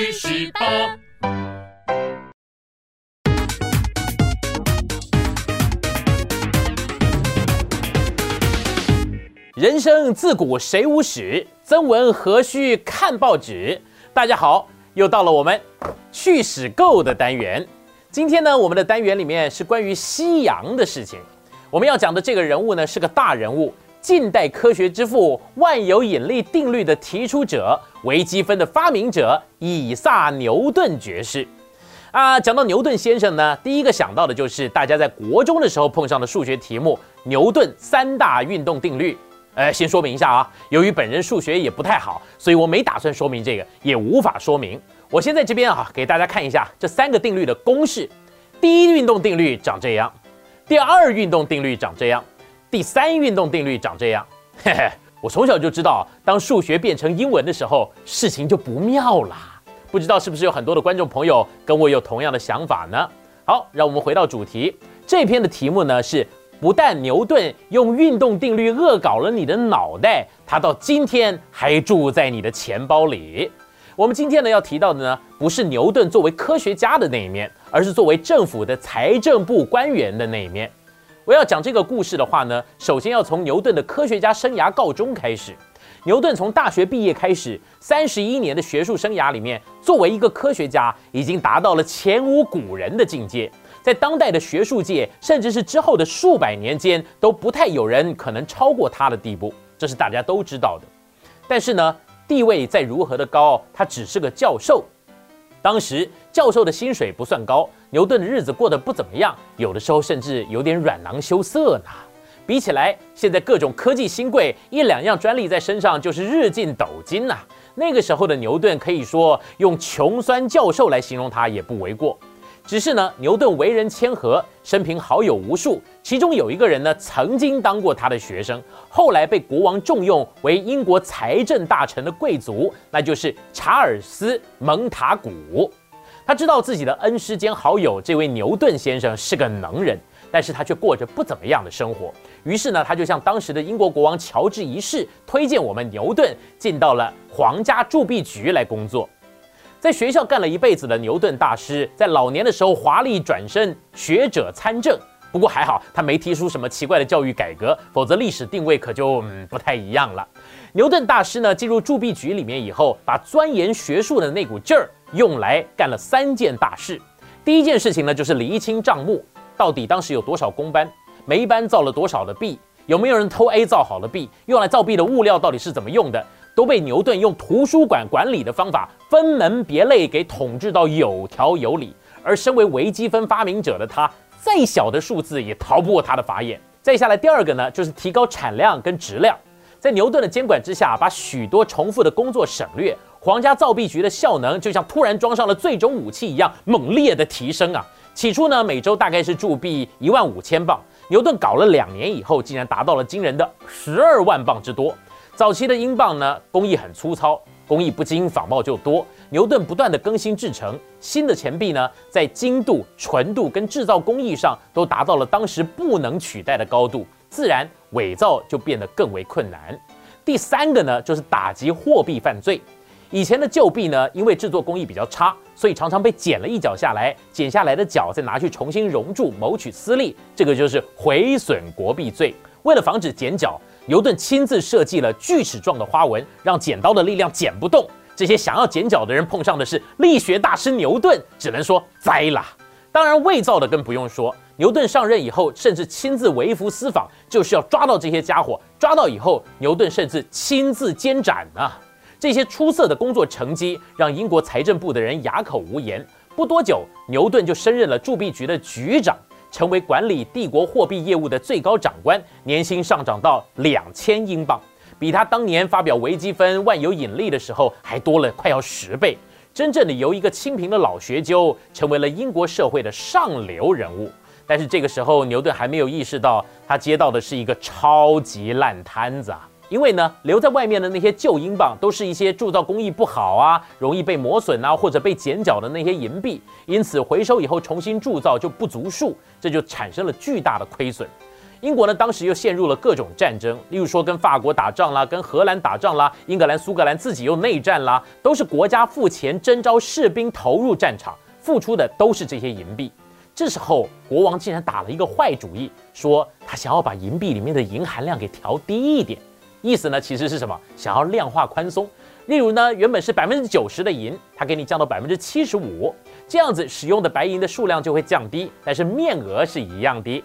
去十八。人生自古谁无死，曾闻何须看报纸。大家好，又到了我们去史购的单元。今天呢，我们的单元里面是关于西洋的事情。我们要讲的这个人物呢，是个大人物，近代科学之父，万有引力定律的提出者，微积分的发明者，以撒牛顿爵士。啊，讲到牛顿先生呢，第一个想到的就是大家在国中的时候碰上的数学题目——牛顿三大运动定律。呃，先说明一下啊，由于本人数学也不太好，所以我没打算说明这个，也无法说明。我先在这边啊，给大家看一下这三个定律的公式。第一运动定律长这样，第二运动定律长这样，第三运动定律长这样。嘿嘿，我从小就知道，当数学变成英文的时候，事情就不妙啦。不知道是不是有很多的观众朋友跟我有同样的想法呢？好，让我们回到主题。这篇的题目呢是。不但牛顿用运动定律恶搞了你的脑袋，他到今天还住在你的钱包里。我们今天呢要提到的呢，不是牛顿作为科学家的那一面，而是作为政府的财政部官员的那一面。我要讲这个故事的话呢，首先要从牛顿的科学家生涯告终开始。牛顿从大学毕业开始，三十一年的学术生涯里面，作为一个科学家，已经达到了前无古人的境界。在当代的学术界，甚至是之后的数百年间，都不太有人可能超过他的地步，这是大家都知道的。但是呢，地位再如何的高，他只是个教授。当时教授的薪水不算高，牛顿的日子过得不怎么样，有的时候甚至有点软囊羞涩呢。比起来，现在各种科技新贵，一两样专利在身上就是日进斗金呐。那个时候的牛顿，可以说用穷酸教授来形容他也不为过。只是呢，牛顿为人谦和，生平好友无数，其中有一个人呢，曾经当过他的学生，后来被国王重用为英国财政大臣的贵族，那就是查尔斯·蒙塔古。他知道自己的恩师兼好友这位牛顿先生是个能人，但是他却过着不怎么样的生活。于是呢，他就向当时的英国国王乔治一世推荐我们牛顿进到了皇家铸币局来工作。在学校干了一辈子的牛顿大师，在老年的时候华丽转身，学者参政。不过还好，他没提出什么奇怪的教育改革，否则历史定位可就嗯不太一样了。牛顿大师呢，进入铸币局里面以后，把钻研学术的那股劲儿用来干了三件大事。第一件事情呢，就是厘清账目，到底当时有多少工班，每一班造了多少的币，有没有人偷 A 造好的币，用来造币的物料到底是怎么用的。都被牛顿用图书馆管理的方法分门别类给统治到有条有理，而身为微积分发明者的他，再小的数字也逃不过他的法眼。再下来第二个呢，就是提高产量跟质量，在牛顿的监管之下，把许多重复的工作省略，皇家造币局的效能就像突然装上了最终武器一样猛烈的提升啊！起初呢，每周大概是铸币一万五千磅，牛顿搞了两年以后，竟然达到了惊人的十二万磅之多。早期的英镑呢，工艺很粗糙，工艺不精，仿冒就多。牛顿不断的更新制成新的钱币呢，在精度、纯度跟制造工艺上都达到了当时不能取代的高度，自然伪造就变得更为困难。第三个呢，就是打击货币犯罪。以前的旧币呢，因为制作工艺比较差，所以常常被剪了一角下来，剪下来的角再拿去重新熔铸，谋取私利，这个就是毁损国币罪。为了防止剪角。牛顿亲自设计了锯齿状的花纹，让剪刀的力量剪不动。这些想要剪角的人碰上的是力学大师牛顿，只能说栽啦。当然，伪造的更不用说。牛顿上任以后，甚至亲自微服私访，就是要抓到这些家伙。抓到以后，牛顿甚至亲自监斩啊！这些出色的工作成绩让英国财政部的人哑口无言。不多久，牛顿就升任了铸币局的局长。成为管理帝国货币业务的最高长官，年薪上涨到两千英镑，比他当年发表微积分万有引力的时候还多了快要十倍。真正的由一个清贫的老学究，成为了英国社会的上流人物。但是这个时候，牛顿还没有意识到，他接到的是一个超级烂摊子啊！因为呢，留在外面的那些旧英镑都是一些铸造工艺不好啊，容易被磨损啊，或者被剪角的那些银币，因此回收以后重新铸造就不足数，这就产生了巨大的亏损。英国呢，当时又陷入了各种战争，例如说跟法国打仗啦，跟荷兰打仗啦，英格兰、苏格兰自己又内战啦，都是国家付钱征召士兵投入战场，付出的都是这些银币。这时候，国王竟然打了一个坏主意，说他想要把银币里面的银含量给调低一点，意思呢其实是什么？想要量化宽松。例如呢，原本是百分之九十的银，它给你降到百分之七十五，这样子使用的白银的数量就会降低，但是面额是一样的。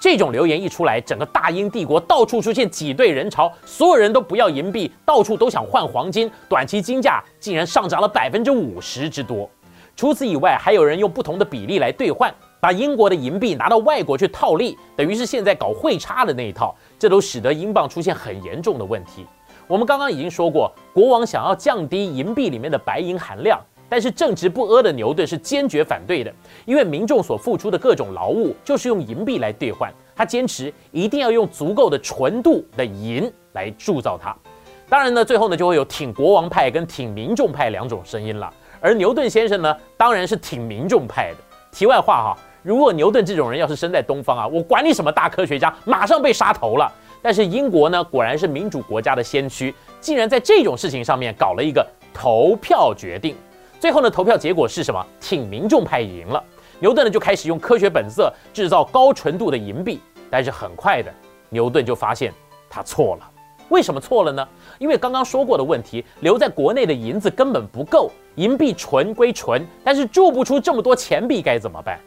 这种流言一出来，整个大英帝国到处出现挤兑人潮，所有人都不要银币，到处都想换黄金，短期金价竟然上涨了百分之五十之多。除此以外，还有人用不同的比例来兑换，把英国的银币拿到外国去套利，等于是现在搞汇差的那一套，这都使得英镑出现很严重的问题。我们刚刚已经说过，国王想要降低银币里面的白银含量。但是正直不阿的牛顿是坚决反对的，因为民众所付出的各种劳务就是用银币来兑换，他坚持一定要用足够的纯度的银来铸造它。当然呢，最后呢就会有挺国王派跟挺民众派两种声音了。而牛顿先生呢，当然是挺民众派的。题外话哈，如果牛顿这种人要是生在东方啊，我管你什么大科学家，马上被杀头了。但是英国呢，果然是民主国家的先驱，竟然在这种事情上面搞了一个投票决定。最后呢，投票结果是什么？挺民众派赢了。牛顿呢就开始用科学本色制造高纯度的银币，但是很快的，牛顿就发现他错了。为什么错了呢？因为刚刚说过的问题，留在国内的银子根本不够，银币纯归纯，但是铸不出这么多钱币，该怎么办？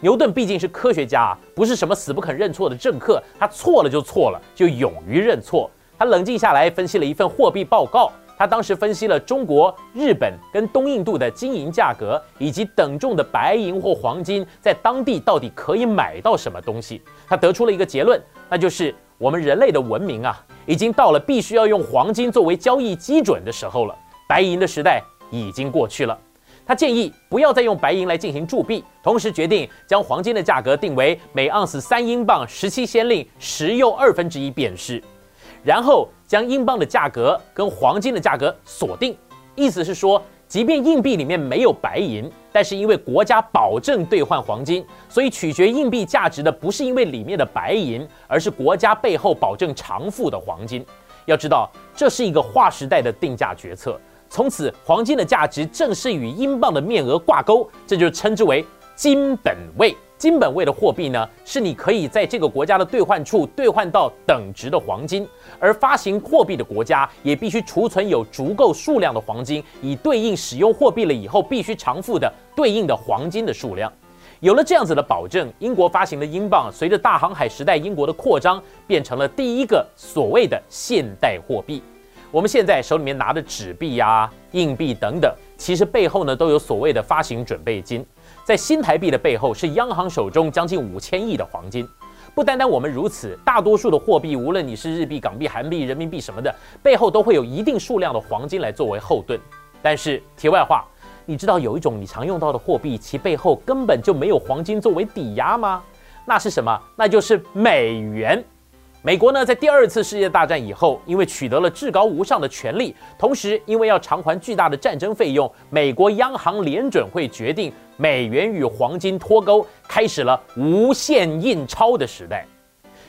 牛顿毕竟是科学家啊，不是什么死不肯认错的政客，他错了就错了，就勇于认错。他冷静下来，分析了一份货币报告。他当时分析了中国、日本跟东印度的金银价格，以及等重的白银或黄金在当地到底可以买到什么东西。他得出了一个结论，那就是我们人类的文明啊，已经到了必须要用黄金作为交易基准的时候了。白银的时代已经过去了。他建议不要再用白银来进行铸币，同时决定将黄金的价格定为每盎司三英镑十七先令十又二分之一便士。然后将英镑的价格跟黄金的价格锁定，意思是说，即便硬币里面没有白银，但是因为国家保证兑换黄金，所以取决硬币价值的不是因为里面的白银，而是国家背后保证偿付的黄金。要知道，这是一个划时代的定价决策。从此，黄金的价值正式与英镑的面额挂钩，这就称之为金本位。金本位的货币呢，是你可以在这个国家的兑换处兑换到等值的黄金，而发行货币的国家也必须储存有足够数量的黄金，以对应使用货币了以后必须偿付的对应的黄金的数量。有了这样子的保证，英国发行的英镑随着大航海时代英国的扩张，变成了第一个所谓的现代货币。我们现在手里面拿的纸币呀、硬币等等，其实背后呢都有所谓的发行准备金。在新台币的背后，是央行手中将近五千亿的黄金。不单单我们如此，大多数的货币，无论你是日币、港币、韩币、人民币什么的，背后都会有一定数量的黄金来作为后盾。但是题外话，你知道有一种你常用到的货币，其背后根本就没有黄金作为抵押吗？那是什么？那就是美元。美国呢，在第二次世界大战以后，因为取得了至高无上的权力，同时因为要偿还巨大的战争费用，美国央行联准会决定美元与黄金脱钩，开始了无限印钞的时代。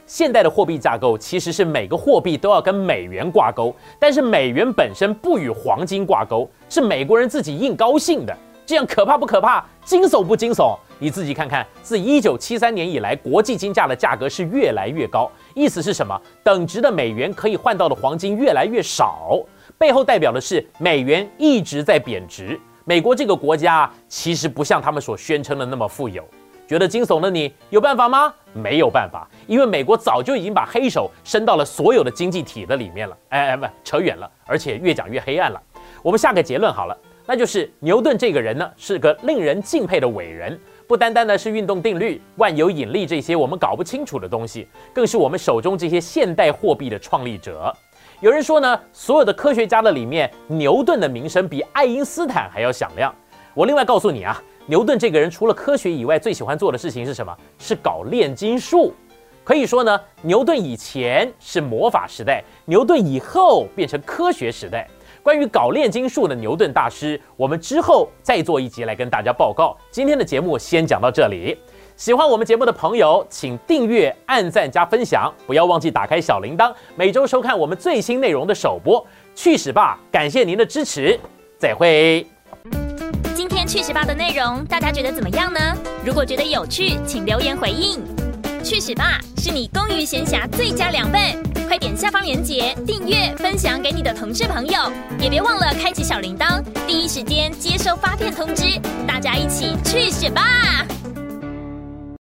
现代的货币架构其实是每个货币都要跟美元挂钩，但是美元本身不与黄金挂钩，是美国人自己硬高兴的。这样可怕不可怕？惊悚不惊悚？你自己看看，自一九七三年以来，国际金价的价格是越来越高。意思是什么？等值的美元可以换到的黄金越来越少，背后代表的是美元一直在贬值。美国这个国家其实不像他们所宣称的那么富有。觉得惊悚的你有办法吗？没有办法，因为美国早就已经把黑手伸到了所有的经济体的里面了。哎哎，不，扯远了，而且越讲越黑暗了。我们下个结论好了。那就是牛顿这个人呢，是个令人敬佩的伟人。不单单呢是运动定律、万有引力这些我们搞不清楚的东西，更是我们手中这些现代货币的创立者。有人说呢，所有的科学家的里面，牛顿的名声比爱因斯坦还要响亮。我另外告诉你啊，牛顿这个人除了科学以外，最喜欢做的事情是什么？是搞炼金术。可以说呢，牛顿以前是魔法时代，牛顿以后变成科学时代。关于搞炼金术的牛顿大师，我们之后再做一集来跟大家报告。今天的节目先讲到这里。喜欢我们节目的朋友，请订阅、按赞、加分享，不要忘记打开小铃铛，每周收看我们最新内容的首播。去史吧，感谢您的支持，再会。今天去史吧的内容，大家觉得怎么样呢？如果觉得有趣，请留言回应。去史吧是你工余闲暇最佳良伴，快点下方链接订阅、分享给你的同事朋友，也别忘了开启小铃铛，第一时间接收发片通知。大家一起去选吧！